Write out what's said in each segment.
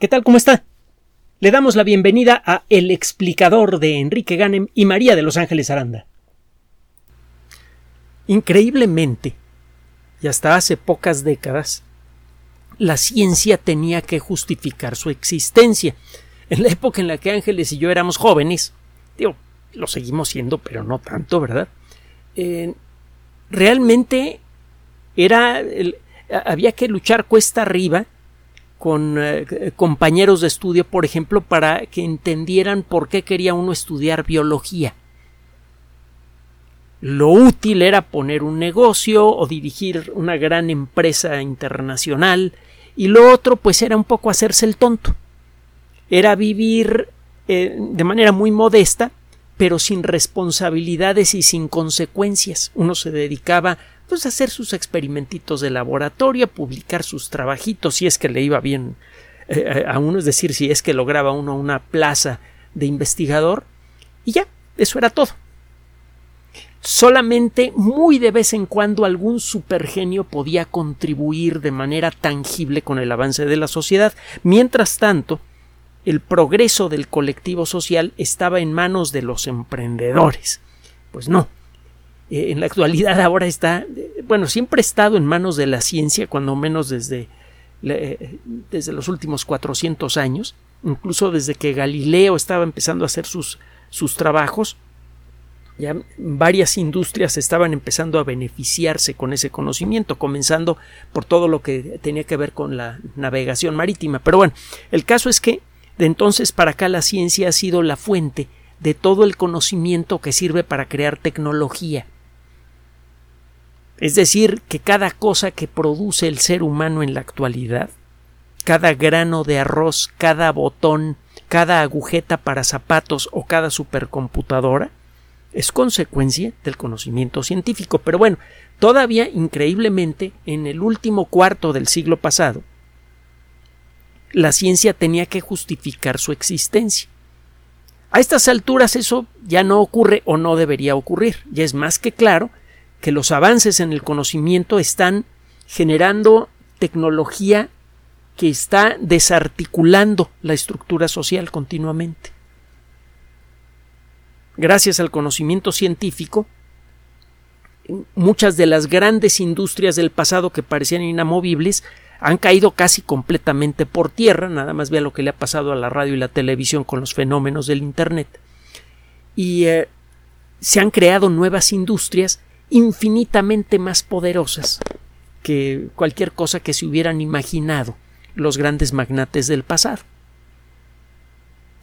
¿Qué tal? ¿Cómo está? Le damos la bienvenida a El explicador de Enrique Ganem y María de Los Ángeles Aranda. Increíblemente, y hasta hace pocas décadas, la ciencia tenía que justificar su existencia. En la época en la que Ángeles y yo éramos jóvenes, digo, lo seguimos siendo, pero no tanto, ¿verdad? Eh, realmente era había que luchar cuesta arriba con eh, compañeros de estudio, por ejemplo, para que entendieran por qué quería uno estudiar biología. Lo útil era poner un negocio o dirigir una gran empresa internacional y lo otro pues era un poco hacerse el tonto. Era vivir eh, de manera muy modesta, pero sin responsabilidades y sin consecuencias. Uno se dedicaba pues hacer sus experimentitos de laboratorio, publicar sus trabajitos si es que le iba bien eh, eh, a uno, es decir, si es que lograba uno una plaza de investigador y ya, eso era todo. Solamente muy de vez en cuando algún supergenio podía contribuir de manera tangible con el avance de la sociedad. Mientras tanto, el progreso del colectivo social estaba en manos de los emprendedores. Pues no, eh, en la actualidad ahora está, bueno, siempre ha estado en manos de la ciencia, cuando menos desde, eh, desde los últimos 400 años, incluso desde que Galileo estaba empezando a hacer sus, sus trabajos, ya varias industrias estaban empezando a beneficiarse con ese conocimiento, comenzando por todo lo que tenía que ver con la navegación marítima. Pero bueno, el caso es que de entonces para acá la ciencia ha sido la fuente de todo el conocimiento que sirve para crear tecnología. Es decir, que cada cosa que produce el ser humano en la actualidad, cada grano de arroz, cada botón, cada agujeta para zapatos o cada supercomputadora, es consecuencia del conocimiento científico. Pero bueno, todavía increíblemente, en el último cuarto del siglo pasado, la ciencia tenía que justificar su existencia. A estas alturas eso ya no ocurre o no debería ocurrir. Ya es más que claro que los avances en el conocimiento están generando tecnología que está desarticulando la estructura social continuamente. Gracias al conocimiento científico, muchas de las grandes industrias del pasado que parecían inamovibles han caído casi completamente por tierra, nada más vea lo que le ha pasado a la radio y la televisión con los fenómenos del Internet. Y eh, se han creado nuevas industrias infinitamente más poderosas que cualquier cosa que se hubieran imaginado los grandes magnates del pasado.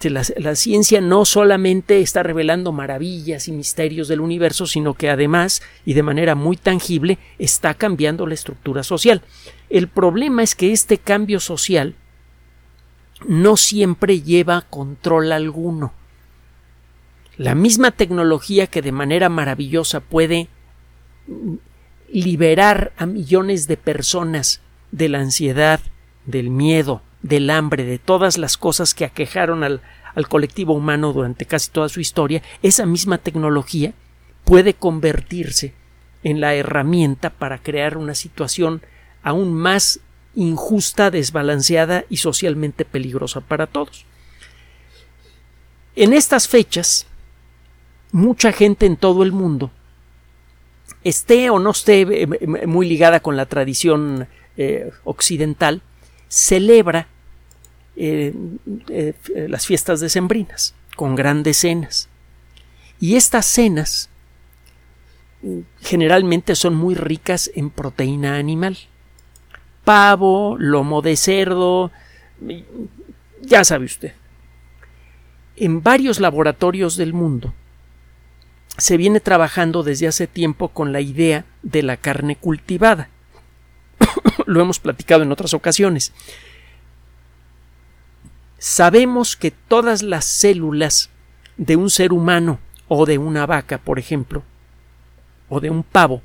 La, la, ciencia no solamente está revelando maravillas y misterios del universo, sino que además, y de manera muy tangible, está cambiando la estructura social. El problema es que este cambio social no siempre lleva control alguno. La misma tecnología que de manera maravillosa puede liberar a millones de personas de la ansiedad, del miedo, del hambre, de todas las cosas que aquejaron al, al colectivo humano durante casi toda su historia, esa misma tecnología puede convertirse en la herramienta para crear una situación aún más injusta, desbalanceada y socialmente peligrosa para todos. En estas fechas, mucha gente en todo el mundo esté o no esté eh, muy ligada con la tradición eh, occidental, celebra eh, las fiestas decembrinas con grandes cenas. Y estas cenas generalmente son muy ricas en proteína animal. Pavo, lomo de cerdo, ya sabe usted. En varios laboratorios del mundo se viene trabajando desde hace tiempo con la idea de la carne cultivada. Lo hemos platicado en otras ocasiones. Sabemos que todas las células de un ser humano o de una vaca, por ejemplo, o de un pavo,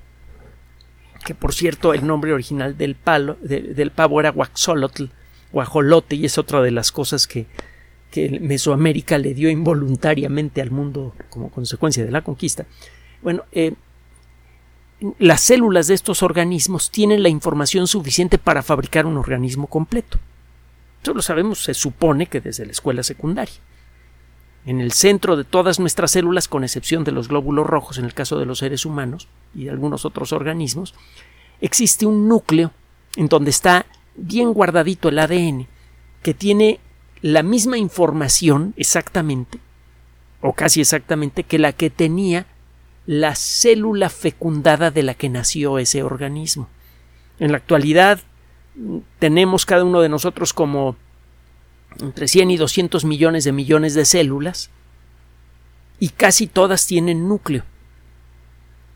que por cierto el nombre original del, pavo era guaxolotl, guajolote, y es otra de las cosas que que Mesoamérica le dio involuntariamente al mundo como consecuencia de la conquista. Bueno, eh, las células de estos organismos tienen la información suficiente para fabricar un organismo completo. Eso lo sabemos, se supone que desde la escuela secundaria. En el centro de todas nuestras células, con excepción de los glóbulos rojos en el caso de los seres humanos y de algunos otros organismos, existe un núcleo en donde está bien guardadito el ADN, que tiene la misma información exactamente, o casi exactamente, que la que tenía la célula fecundada de la que nació ese organismo. En la actualidad tenemos cada uno de nosotros como entre 100 y 200 millones de millones de células y casi todas tienen núcleo.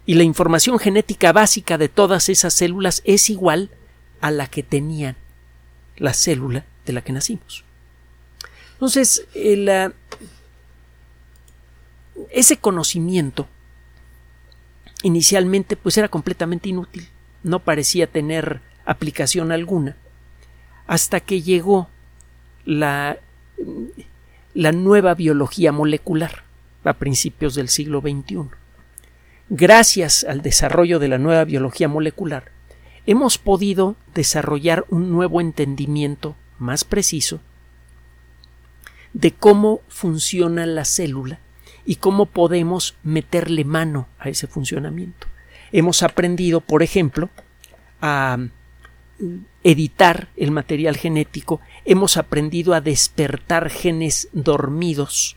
Y la información genética básica de todas esas células es igual a la que tenían la célula de la que nacimos. Entonces, ese conocimiento inicialmente pues era completamente inútil, no parecía tener aplicación alguna, hasta que llegó la nueva biología molecular a principios del siglo XXI. Gracias al desarrollo de la nueva biología molecular, hemos podido desarrollar un nuevo entendimiento más preciso de cómo funciona la célula y cómo podemos meterle mano a ese funcionamiento. Hemos aprendido, por ejemplo, a editar el material genético, hemos aprendido a despertar genes dormidos.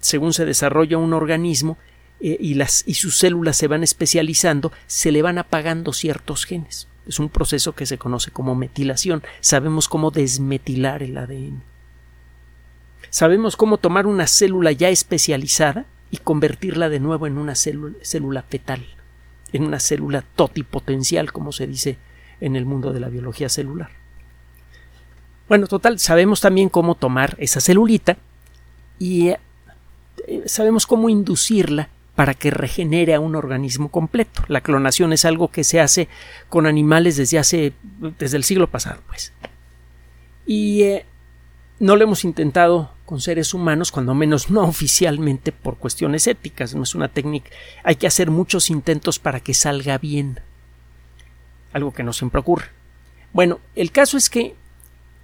Según se desarrolla un organismo eh, y, las, y sus células se van especializando, se le van apagando ciertos genes. Es un proceso que se conoce como metilación. Sabemos cómo desmetilar el ADN. Sabemos cómo tomar una célula ya especializada y convertirla de nuevo en una célula, fetal, en una célula totipotencial, como se dice en el mundo de la biología celular. Bueno, total, sabemos también cómo tomar esa celulita y eh, sabemos cómo inducirla para que regenere a un organismo completo. La clonación es algo que se hace con animales desde hace desde el siglo pasado, pues. Y eh, no lo hemos intentado con seres humanos, cuando menos no oficialmente por cuestiones éticas, no es una técnica. Hay que hacer muchos intentos para que salga bien algo que no siempre ocurre. Bueno, el caso es que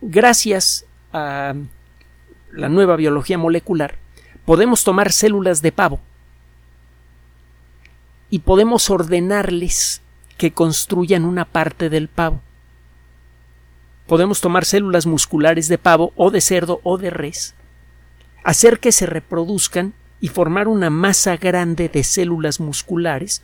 gracias a la nueva biología molecular podemos tomar células de pavo y podemos ordenarles que construyan una parte del pavo. Podemos tomar células musculares de pavo o de cerdo o de res, hacer que se reproduzcan y formar una masa grande de células musculares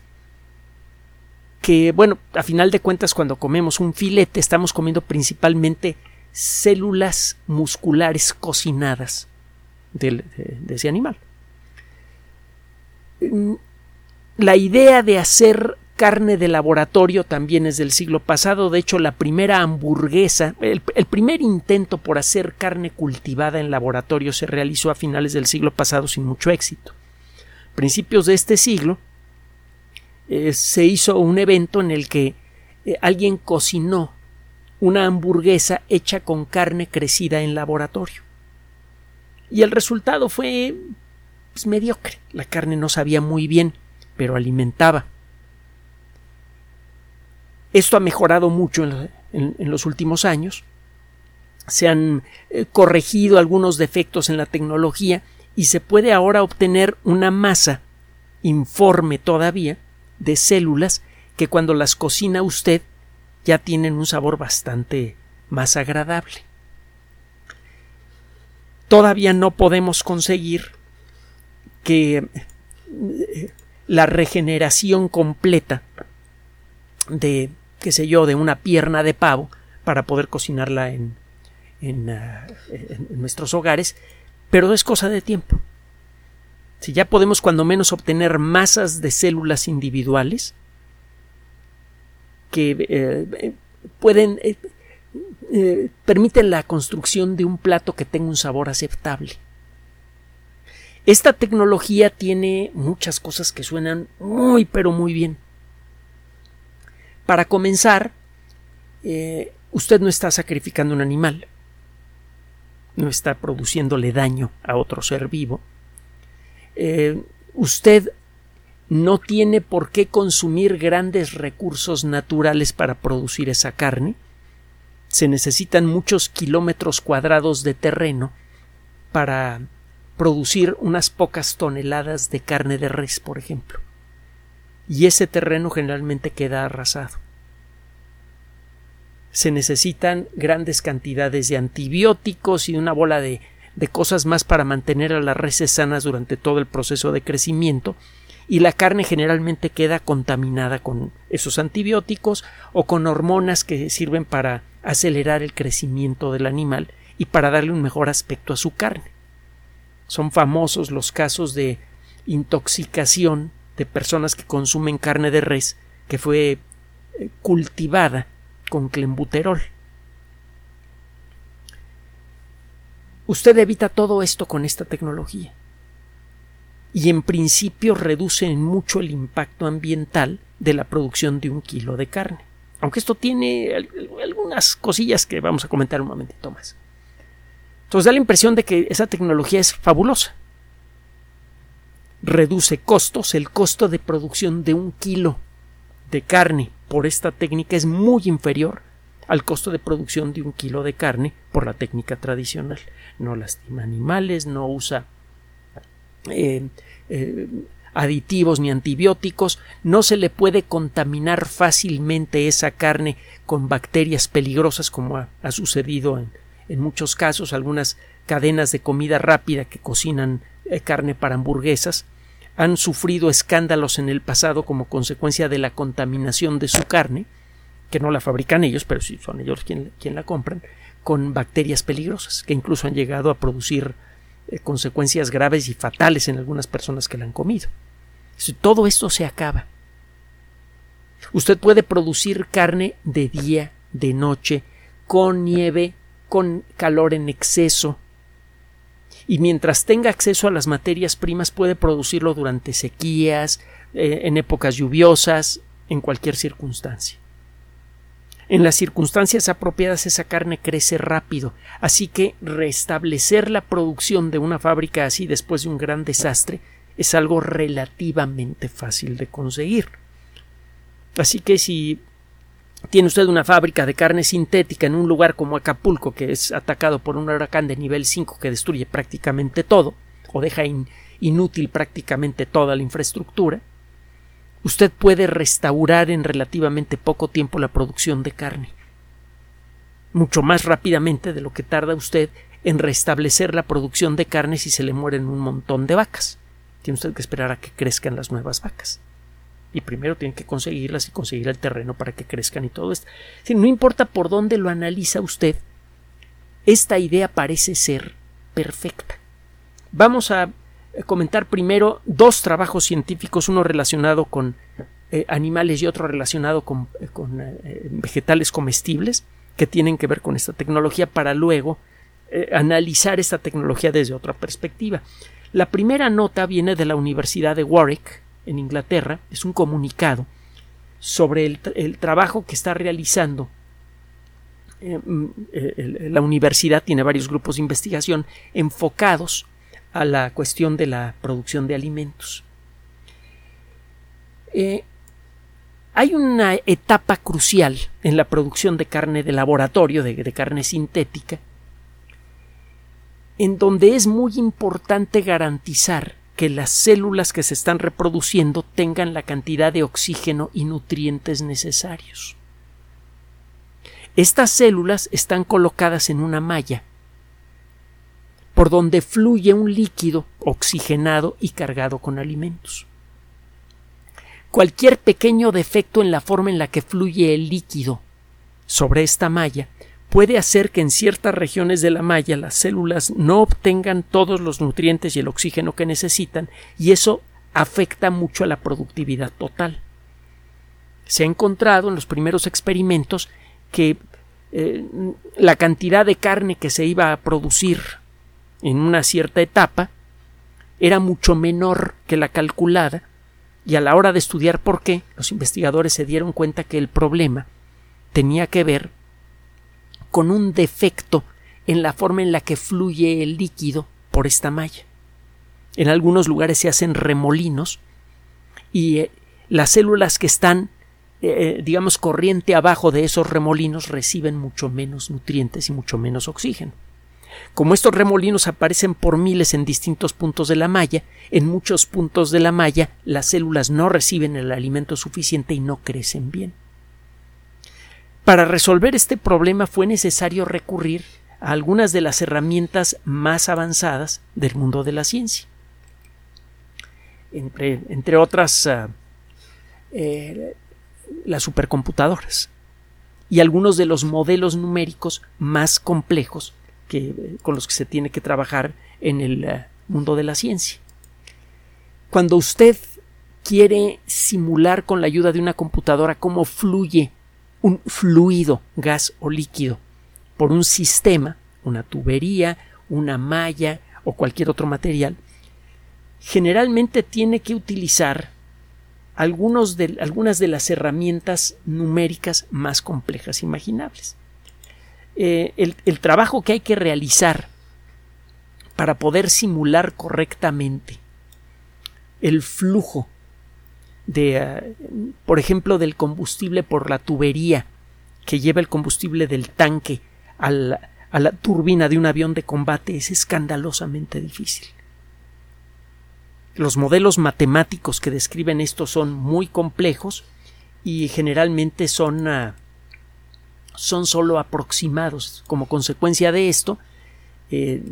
que, bueno, a final de cuentas cuando comemos un filete estamos comiendo principalmente células musculares cocinadas de, ese animal. Mm, la idea de hacer carne de laboratorio también es del siglo pasado. De hecho, la primera hamburguesa, el, primer intento por hacer carne cultivada en laboratorio se realizó a finales del siglo pasado sin mucho éxito. Principios de este siglo, eh, se hizo un evento en el que eh, alguien cocinó una hamburguesa hecha con carne crecida en laboratorio. Y el resultado fue pues, mediocre. La carne no sabía muy bien, pero alimentaba. Esto ha mejorado mucho en, los últimos años. Se han eh, corregido algunos defectos en la tecnología y se puede ahora obtener una masa informe todavía de células que cuando las cocina usted ya tienen un sabor bastante más agradable. Todavía no podemos conseguir que eh, la regeneración completa de, qué sé yo, de una pierna de pavo para poder cocinarla en, en, ah, en nuestros hogares, pero es cosa de tiempo. Si ya podemos cuando menos obtener masas de células individuales que eh, pueden eh, eh, permiten la construcción de un plato que tenga un sabor aceptable. Esta tecnología tiene muchas cosas que suenan muy pero muy bien. Para comenzar, usted no está sacrificando un animal, no está produciéndole daño a otro ser vivo, eh, usted no tiene por qué consumir grandes recursos naturales para producir esa carne. se necesitan muchos kilómetros cuadrados de terreno para producir unas pocas toneladas de carne de res, por ejemplo. Y ese terreno generalmente queda arrasado. Se necesitan grandes cantidades de antibióticos y una bola de, de cosas más para mantener a las reses sanas durante todo el proceso de crecimiento y la carne generalmente queda contaminada con esos antibióticos o con hormonas que sirven para acelerar el crecimiento del animal y para darle un mejor aspecto a su carne. Son famosos los casos de intoxicación de personas que consumen carne de res que fue eh, cultivada con clenbuterol. Usted evita todo esto con esta tecnología y en principio reduce mucho el impacto ambiental de la producción de un kilo de carne. Aunque esto tiene algunas cosillas que vamos a comentar un momentito más. Entonces da la impresión de que esa tecnología es fabulosa. Reduce costos, el costo de producción de un kilo de carne por esta técnica es muy inferior al costo de producción de un kilo de carne por la técnica tradicional. No lastima animales, no usa eh, eh, aditivos ni antibióticos, no se le puede contaminar fácilmente esa carne con bacterias peligrosas como ha, sucedido en, muchos casos, algunas cadenas de comida rápida que cocinan eh, carne para hamburguesas han sufrido escándalos en el pasado como consecuencia de la contaminación de su carne, que no la fabrican ellos, pero sí son ellos quien, quien la compran, con bacterias peligrosas, que incluso han llegado a producir eh, consecuencias graves y fatales en algunas personas que la han comido. Todo esto se acaba. Usted puede producir carne de día, de noche, con nieve, con calor en exceso, y mientras tenga acceso a las materias primas puede producirlo durante sequías, eh, en épocas lluviosas, en cualquier circunstancia. En las circunstancias apropiadas esa carne crece rápido, así que restablecer la producción de una fábrica así después de un gran desastre es algo relativamente fácil de conseguir. Así que si tiene usted una fábrica de carne sintética en un lugar como Acapulco, que es atacado por un huracán de nivel 5 que destruye prácticamente todo, o deja inútil prácticamente toda la infraestructura, usted puede restaurar en relativamente poco tiempo la producción de carne. Mucho más rápidamente de lo que tarda usted en restablecer la producción de carne si se le mueren un montón de vacas. Tiene usted que esperar a que crezcan las nuevas vacas. Y primero tiene que conseguirlas y conseguir el terreno para que crezcan y todo esto. no importa por dónde lo analiza usted, esta idea parece ser perfecta. Vamos a eh, comentar primero dos trabajos científicos, uno relacionado con eh, animales y otro relacionado con, eh, vegetales comestibles, que tienen que ver con esta tecnología para luego analizar esta tecnología desde otra perspectiva. La primera nota viene de la Universidad de Warwick, en Inglaterra, es un comunicado sobre el, trabajo que está realizando mm, la universidad tiene varios grupos de investigación enfocados a la cuestión de la producción de alimentos. Eh, hay una etapa crucial en la producción de carne de laboratorio, de carne sintética, en donde es muy importante garantizar que las células que se están reproduciendo tengan la cantidad de oxígeno y nutrientes necesarios. Estas células están colocadas en una malla por donde fluye un líquido oxigenado y cargado con alimentos. Cualquier pequeño defecto en la forma en la que fluye el líquido sobre esta malla puede hacer que en ciertas regiones de la malla las células no obtengan todos los nutrientes y el oxígeno que necesitan y eso afecta mucho a la productividad total. Se ha encontrado en los primeros experimentos que eh, la cantidad de carne que se iba a producir en una cierta etapa era mucho menor que la calculada y a la hora de estudiar por qué, los investigadores se dieron cuenta que el problema tenía que ver con un defecto en la forma en la que fluye el líquido por esta malla. En algunos lugares se hacen remolinos y eh, las células que están eh, digamos, corriente abajo de esos remolinos reciben mucho menos nutrientes y mucho menos oxígeno. Como estos remolinos aparecen por miles en distintos puntos de la malla, en muchos puntos de la malla las células no reciben el alimento suficiente y no crecen bien. Para resolver este problema fue necesario recurrir a algunas de las herramientas más avanzadas del mundo de la ciencia. Entre, otras, ah, eh, las supercomputadoras y algunos de los modelos numéricos más complejos que, con los que se tiene que trabajar en el ah, mundo de la ciencia. Cuando usted quiere simular con la ayuda de una computadora cómo fluye un fluido, gas o líquido, por un sistema, una tubería, una malla o cualquier otro material, generalmente tiene que utilizar algunos de, algunas de las herramientas numéricas más complejas imaginables. Eh, el, trabajo que hay que realizar para poder simular correctamente el flujo de, eh, por ejemplo, del combustible por la tubería que lleva el combustible del tanque a la turbina de un avión de combate es escandalosamente difícil. Los modelos matemáticos que describen esto son muy complejos y generalmente son, ah, son solo aproximados. Como consecuencia de esto, eh,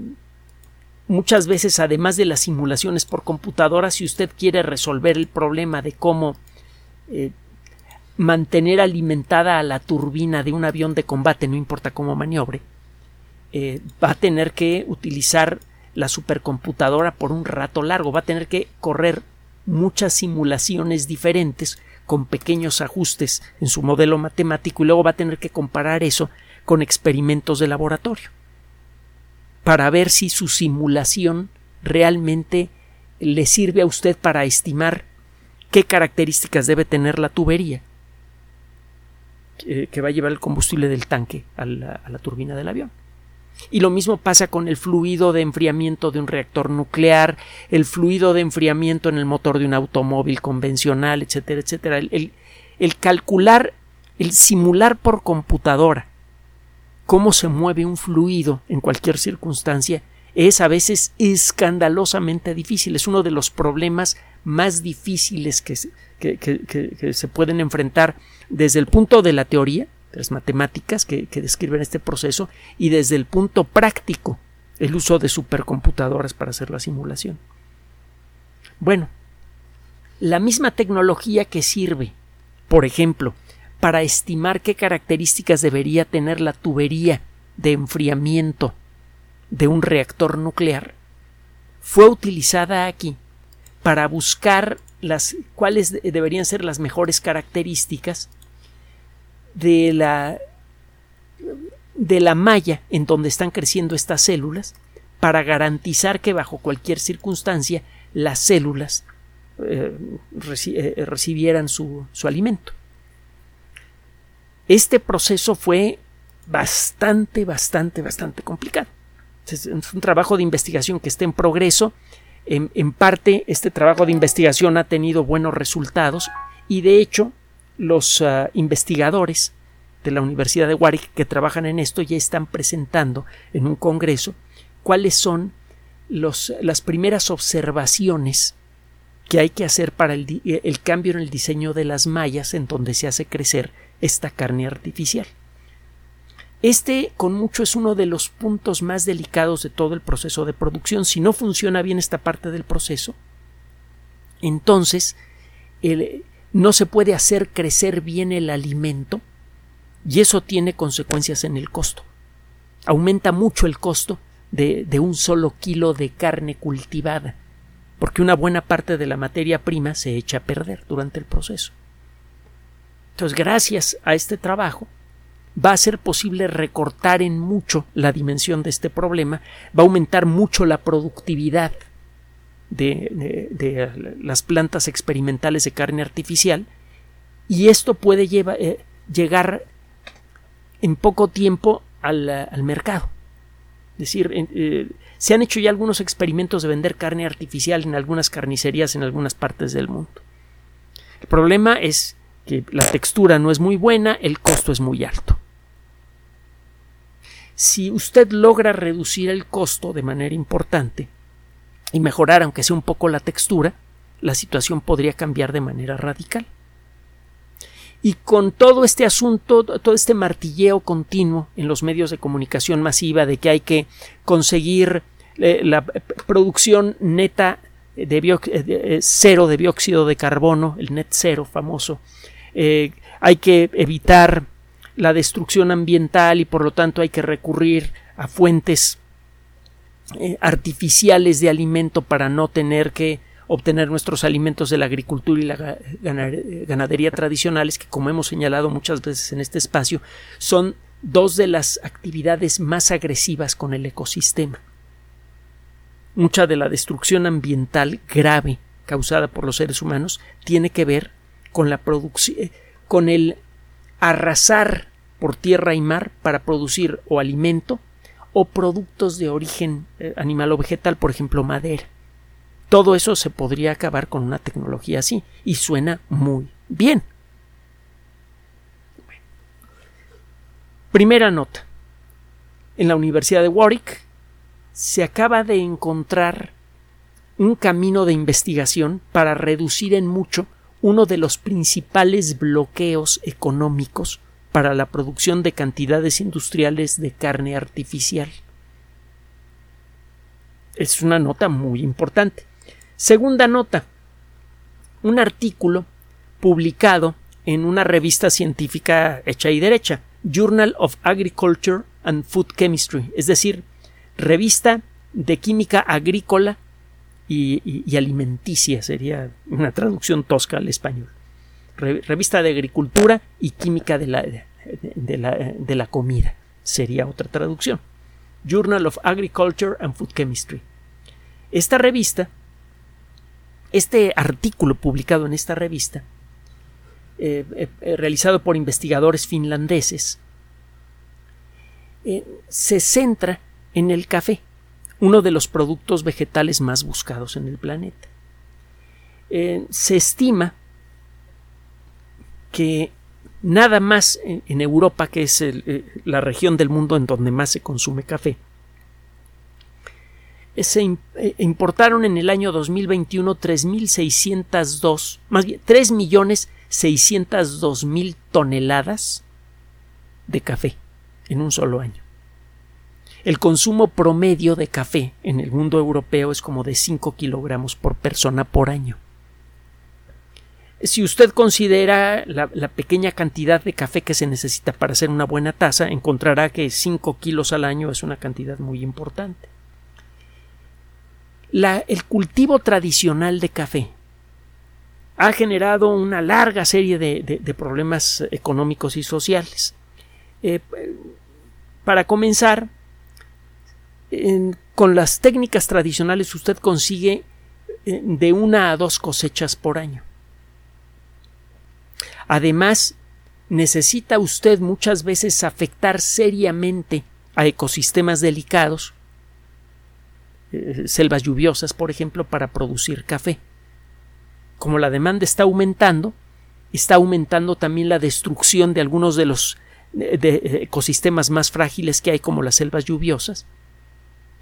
muchas veces, además de las simulaciones por computadora, si usted quiere resolver el problema de cómo eh, mantener alimentada a la turbina de un avión de combate, no importa cómo maniobre, eh, va a tener que utilizar la supercomputadora por un rato largo. Va a tener que correr muchas simulaciones diferentes con pequeños ajustes en su modelo matemático y luego va a tener que comparar eso con experimentos de laboratorio para ver si su simulación realmente le sirve a usted para estimar qué características debe tener la tubería que va a llevar el combustible del tanque a la, turbina del avión. Y lo mismo pasa con el fluido de enfriamiento de un reactor nuclear, el fluido de enfriamiento en el motor de un automóvil convencional, etcétera, etcétera. El calcular, el simular por computadora cómo se mueve un fluido en cualquier circunstancia es a veces escandalosamente difícil. Es uno de los problemas más difíciles que, se pueden enfrentar desde el punto de la teoría, las matemáticas que, describen este proceso, y desde el punto práctico, el uso de supercomputadoras para hacer la simulación. Bueno, la misma tecnología que sirve, por ejemplo, para estimar qué características debería tener la tubería de enfriamiento de un reactor nuclear, fue utilizada aquí para buscar las cuáles deberían ser las mejores características de la de la malla en donde están creciendo estas células para garantizar que bajo cualquier circunstancia las células eh, eh, recibieran su, su alimento. Este proceso fue bastante, bastante, bastante complicado. Es un trabajo de investigación que está en progreso. En, parte, este trabajo de investigación ha tenido buenos resultados y, de hecho, los ah, investigadores de la Universidad de Warwick que trabajan en esto ya están presentando en un congreso cuáles son las primeras observaciones que hay que hacer para el cambio en el diseño de las mallas en donde se hace crecer esta carne artificial. Este, con mucho, es uno de los puntos más delicados de todo el proceso de producción. Si no funciona bien esta parte del proceso, entonces no se puede hacer crecer bien el alimento y eso tiene consecuencias en el costo. Aumenta mucho el costo de, de un solo kilo de carne cultivada, porque una buena parte de la materia prima se echa a perder durante el proceso. Entonces, gracias a este trabajo, va a ser posible recortar en mucho la dimensión de este problema, va a aumentar mucho la productividad de, las plantas experimentales de carne artificial y esto puede eh, llegar en poco tiempo al, mercado. Es decir, eh, se han hecho ya algunos experimentos de vender carne artificial en algunas carnicerías en algunas partes del mundo. El problema es que la textura no es muy buena, el costo es muy alto. Si usted logra reducir el costo de manera importante y mejorar aunque sea un poco la textura, la situación podría cambiar de manera radical. Y con todo este asunto, todo este martilleo continuo en los medios de comunicación masiva de que hay que conseguir eh, la producción neta de, eh, cero de dióxido de carbono, el net cero famoso, eh, hay que evitar la destrucción ambiental y por lo tanto hay que recurrir a fuentes artificiales de alimento para no tener que obtener nuestros alimentos de la agricultura y la ganadería tradicionales, que como hemos señalado muchas veces en este espacio, son dos de las actividades más agresivas con el ecosistema. Mucha de la destrucción ambiental grave causada por los seres humanos tiene que ver con la producción, con el arrasar por tierra y mar para producir o alimento o productos de origen eh, animal o vegetal, por ejemplo, madera. Todo eso se podría acabar con una tecnología así y suena muy bien. Primera nota. En la Universidad de Warwick se acaba de encontrar un camino de investigación para reducir en mucho uno de los principales bloqueos económicos para la producción de cantidades industriales de carne artificial. Es una nota muy importante. Segunda nota. Un artículo publicado en una revista científica hecha y derecha, Journal of Agriculture and Food Chemistry, es decir, revista de química agrícola y, alimenticia, sería una traducción tosca al español. revista de agricultura y química de la, de la comida, sería otra traducción. Journal of Agriculture and Food Chemistry. Esta revista este artículo publicado en esta revista, eh, eh, eh, realizado por investigadores finlandeses, se centra en el café, uno de los productos vegetales más buscados en el planeta. se estima que nada más en, Europa, que es la región del mundo en donde más se consume café, se eh, importaron en el año 2021 3.602, más bien 3.602.000 toneladas de café en un solo año. El consumo promedio de café en el mundo europeo es como de 5 kilogramos por persona por año. Si usted considera la, pequeña cantidad de café que se necesita para hacer una buena taza, encontrará que 5 kilos al año es una cantidad muy importante el cultivo tradicional de café ha generado una larga serie de, problemas económicos y sociales. Eh, para comenzar, con las técnicas tradicionales usted consigue eh, de una a dos cosechas por año. Además, necesita usted muchas veces afectar seriamente a ecosistemas delicados eh, selvas lluviosas, por ejemplo, para producir café. Como la demanda está aumentando, está aumentando también la destrucción de algunos de los eh, ecosistemas más frágiles que hay, como las selvas lluviosas,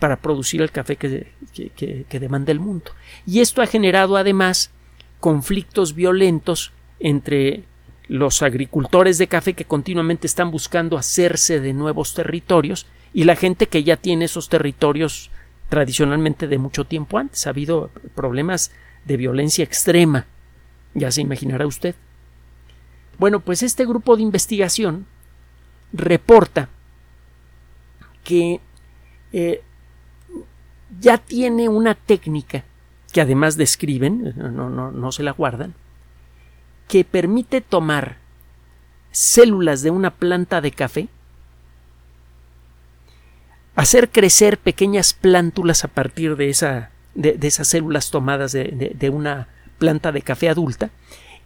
para producir el café que, que, demanda el mundo. Y esto ha generado además conflictos violentos entre los agricultores de café que continuamente están buscando hacerse de nuevos territorios y la gente que ya tiene esos territorios tradicionalmente de mucho tiempo antes. Ha habido problemas de violencia extrema, ya se imaginará usted. Bueno, pues este grupo de investigación reporta que eh, ya tiene una técnica que además describen, no, no, no se la guardan, que permite tomar células de una planta de café hacer crecer pequeñas plántulas a partir de, esa, de, esas células tomadas de, una planta de café adulta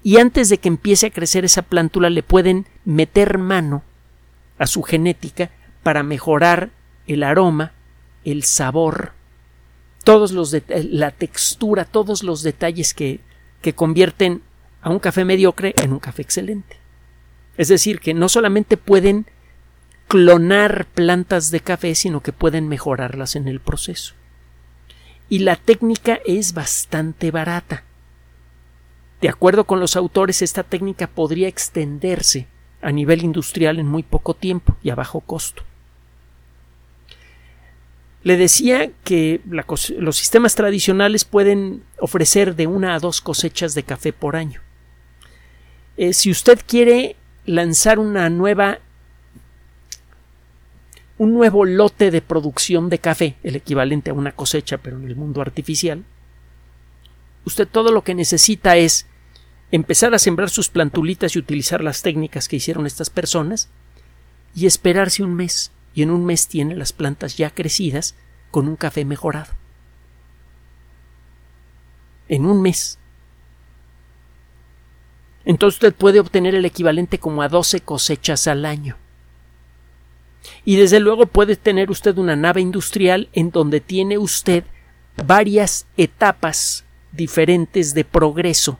y antes de que empiece a crecer esa plántula le pueden meter mano a su genética para mejorar el aroma, el sabor, todos los la textura, todos los detalles que, que convierten a un café mediocre en un café excelente. Es decir, que no solamente pueden clonar plantas de café, sino que pueden mejorarlas en el proceso. Y la técnica es bastante barata. De acuerdo con los autores, esta técnica podría extenderse a nivel industrial en muy poco tiempo y a bajo costo. Le decía que los sistemas tradicionales pueden ofrecer de una a dos cosechas de café por año. Eh, si usted quiere lanzar una nueva un nuevo lote de producción de café, el equivalente a una cosecha pero en el mundo artificial, usted todo lo que necesita es empezar a sembrar sus plantulitas y utilizar las técnicas que hicieron estas personas y esperarse un mes y en un mes tiene las plantas ya crecidas con un café mejorado. En un mes. Entonces usted puede obtener el equivalente como a 12 cosechas al año. Y desde luego puede tener usted una nave industrial en donde tiene usted varias etapas diferentes de progreso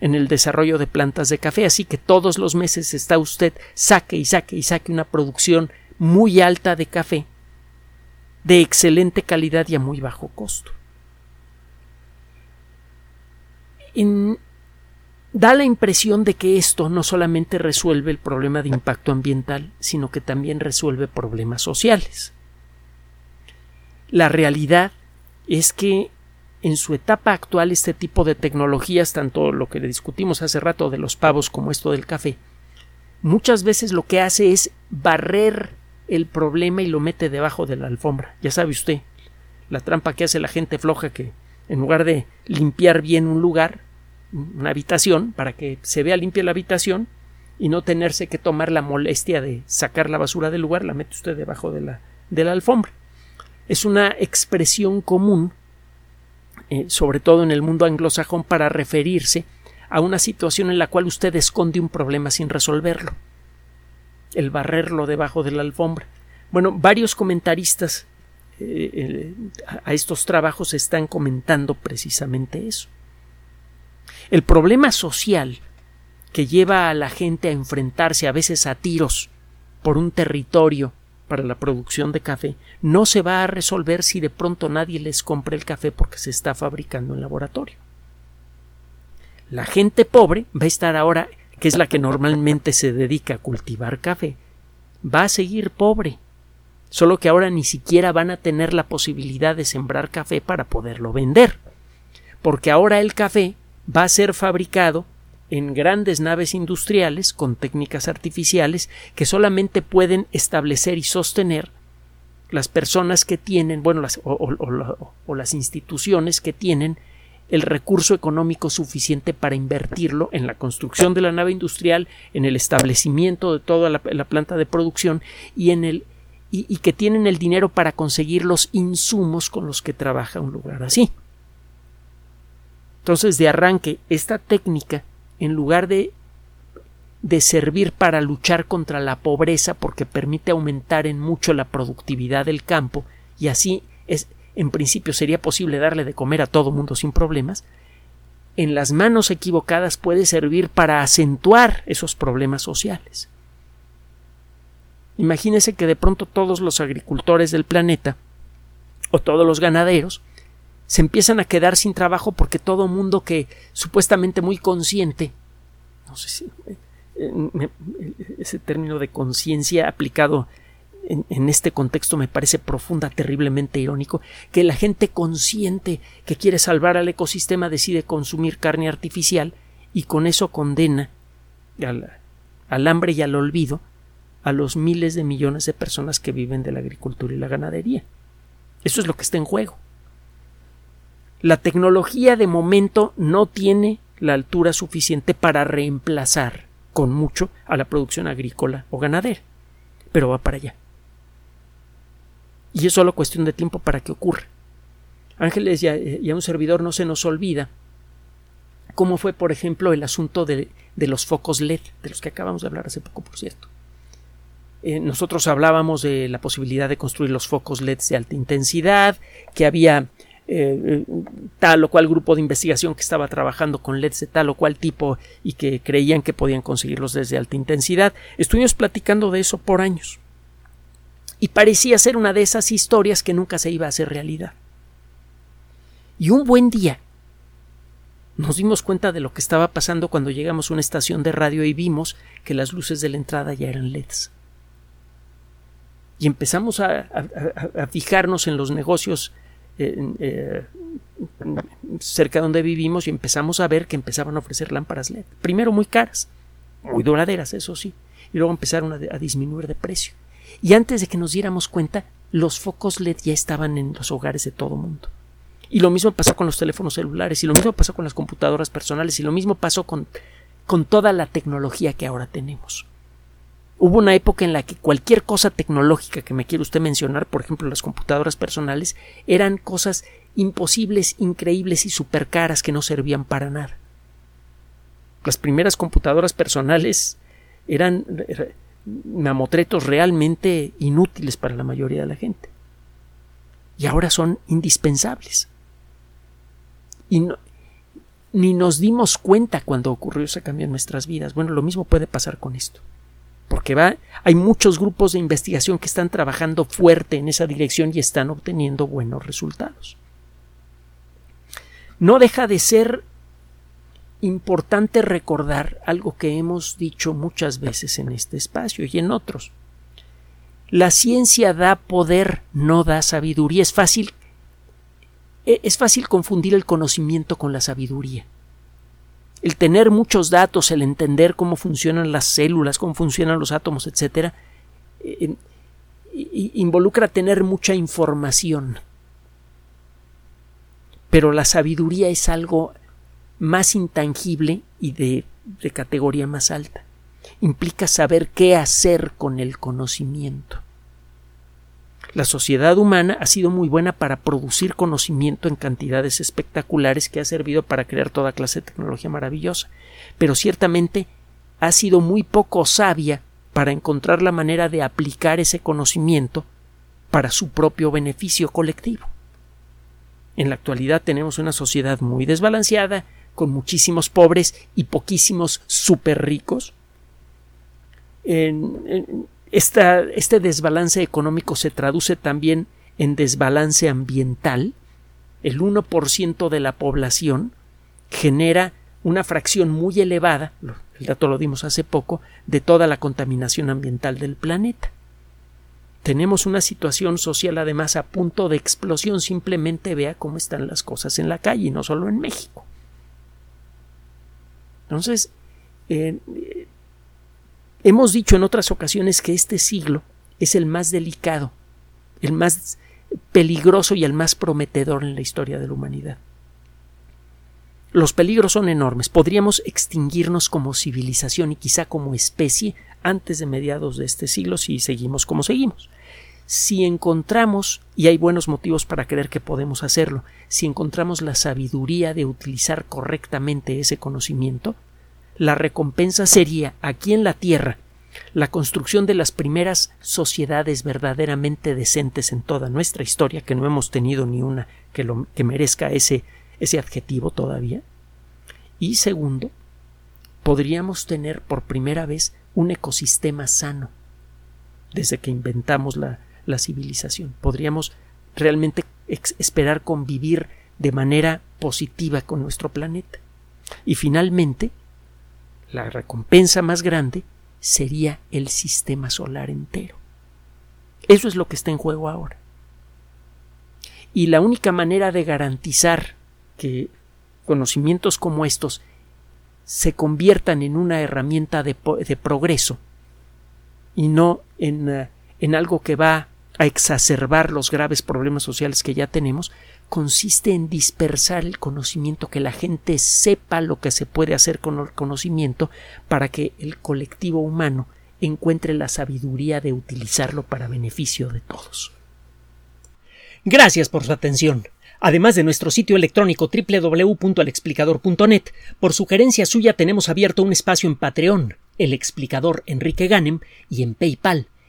en el desarrollo de plantas de café, así que todos los meses está usted saque y saque y saque una producción muy alta de café de excelente calidad y a muy bajo costo. da la impresión de que esto no solamente resuelve el problema de impacto ambiental, sino que también resuelve problemas sociales. La realidad es que en su etapa actual este tipo de tecnologías, tanto lo que le discutimos hace rato de los pavos como esto del café, muchas veces lo que hace es barrer el problema y lo mete debajo de la alfombra. Ya sabe usted, la trampa que hace la gente floja que en lugar de limpiar bien un lugar, una habitación, para que se vea limpia la habitación y no tenerse que tomar la molestia de sacar la basura del lugar, la mete usted debajo de la, de la alfombra. Es una expresión común eh, sobre todo en el mundo anglosajón, para referirse a una situación en la cual usted esconde un problema sin resolverlo. El barrerlo debajo de la alfombra. Bueno, varios comentaristas eh, eh, a estos trabajos están comentando precisamente eso. El problema social que lleva a la gente a enfrentarse a veces a tiros por un territorio para la producción de café no se va a resolver si de pronto nadie les compre el café porque se está fabricando en laboratorio. La gente pobre va a estar ahora, que es la que normalmente se dedica a cultivar café, va a seguir pobre, solo que ahora ni siquiera van a tener la posibilidad de sembrar café para poderlo vender, porque ahora el café va a ser fabricado en grandes naves industriales con técnicas artificiales que solamente pueden establecer y sostener las personas que tienen, bueno, las, o, las instituciones que tienen el recurso económico suficiente para invertirlo en la construcción de la nave industrial, en el establecimiento de toda la, planta de producción y en el y, que tienen el dinero para conseguir los insumos con los que trabaja un lugar así. Entonces, de arranque, esta técnica en lugar de de servir para luchar contra la pobreza porque permite aumentar en mucho la productividad del campo y así es en principio sería posible darle de comer a todo mundo sin problemas, en las manos equivocadas puede servir para acentuar esos problemas sociales. Imagínese que de pronto todos los agricultores del planeta o todos los ganaderos se empiezan a quedar sin trabajo porque todo mundo que supuestamente muy consciente, no sé si eh, ese término de conciencia aplicado en, este contexto me parece profunda, terriblemente irónico, que la gente consciente que quiere salvar al ecosistema decide consumir carne artificial y con eso condena al hambre y al olvido a los miles de millones de personas que viven de la agricultura y la ganadería. Eso es lo que está en juego. La tecnología de momento no tiene la altura suficiente para reemplazar con mucho a la producción agrícola o ganadera, pero va para allá. Y es solo cuestión de tiempo para que ocurra. Ángeles y a, un servidor no se nos olvida cómo fue, por ejemplo, el asunto de, los focos LED, de los que acabamos de hablar hace poco, por cierto. Eh, nosotros hablábamos de la posibilidad de construir los focos LED de alta intensidad, que había eh, tal o cual grupo de investigación que estaba trabajando con LEDs de tal o cual tipo y que creían que podían conseguirlos desde alta intensidad. Estuvimos platicando de eso por años. Y parecía ser una de esas historias que nunca se iba a hacer realidad. Y un buen día nos dimos cuenta de lo que estaba pasando cuando llegamos a una estación de radio y vimos que las luces de la entrada ya eran LEDs. Y empezamos a, fijarnos en los negocios eh, cerca de donde vivimos y empezamos a ver que empezaban a ofrecer lámparas LED. Primero muy caras, muy duraderas, eso sí, y luego empezaron a, disminuir de precio. Y antes de que nos diéramos cuenta, los focos LED ya estaban en los hogares de todo mundo. Y lo mismo pasó con los teléfonos celulares, y lo mismo pasó con las computadoras personales, y lo mismo pasó con, con toda la tecnología que ahora tenemos. Hubo una época en la que cualquier cosa tecnológica que me quiera usted mencionar, por ejemplo las computadoras personales, eran cosas imposibles, increíbles y super caras que no servían para nada. Las primeras computadoras personales eran mamotretos realmente inútiles para la mayoría de la gente. Y ahora son indispensables. Y ni nos dimos cuenta cuando ocurrió ese cambio en nuestras vidas. Bueno, lo mismo puede pasar con esto porque va, hay muchos grupos de investigación que están trabajando fuerte en esa dirección y están obteniendo buenos resultados. No deja de ser importante recordar algo que hemos dicho muchas veces en este espacio y en otros. La ciencia da poder, no da sabiduría. Es fácil, e, es fácil confundir el conocimiento con la sabiduría el tener muchos datos, el entender cómo funcionan las células, cómo funcionan los átomos, etcétera, eh, involucra tener mucha información. Pero la sabiduría es algo más intangible y de, categoría más alta. Implica saber qué hacer con el conocimiento. La sociedad humana ha sido muy buena para producir conocimiento en cantidades espectaculares que ha servido para crear toda clase de tecnología maravillosa, pero ciertamente ha sido muy poco sabia para encontrar la manera de aplicar ese conocimiento para su propio beneficio colectivo. En la actualidad tenemos una sociedad muy desbalanceada, con muchísimos pobres y poquísimos súper ricos. En, este desbalance económico se traduce también en desbalance ambiental. El 1% de la población genera una fracción muy elevada, el dato lo dimos hace poco, de toda la contaminación ambiental del planeta. Tenemos una situación social además a punto de explosión, simplemente vea cómo están las cosas en la calle, no solo en México. Entonces, Hemos dicho en otras ocasiones que este siglo es el más delicado, el más peligroso y el más prometedor en la historia de la humanidad. Los peligros son enormes. Podríamos extinguirnos como civilización y quizá como especie antes de mediados de este siglo si seguimos como seguimos. Si encontramos, y hay buenos motivos para creer que podemos hacerlo, si encontramos la sabiduría de utilizar correctamente ese conocimiento, la recompensa sería aquí en la Tierra la construcción de las primeras sociedades verdaderamente decentes en toda nuestra historia, que no hemos tenido ni una que, lo, que merezca ese, ese adjetivo todavía. Y segundo, podríamos tener por primera vez un ecosistema sano desde que inventamos la, la civilización. Podríamos realmente esperar convivir de manera positiva con nuestro planeta. Y finalmente, la recompensa más grande sería el sistema solar entero. Eso es lo que está en juego ahora. Y la única manera de garantizar que conocimientos como estos se conviertan en una herramienta de, progreso y no en, eh, en algo que va a exacerbar los graves problemas sociales que ya tenemos, consiste en dispersar el conocimiento, que la gente sepa lo que se puede hacer con el conocimiento para que el colectivo humano encuentre la sabiduría de utilizarlo para beneficio de todos. Gracias por su atención. Además de nuestro sitio electrónico www.alexplicador.net, por sugerencia suya tenemos abierto un espacio en Patreon, el explicador Enrique Ganem, y en PayPal,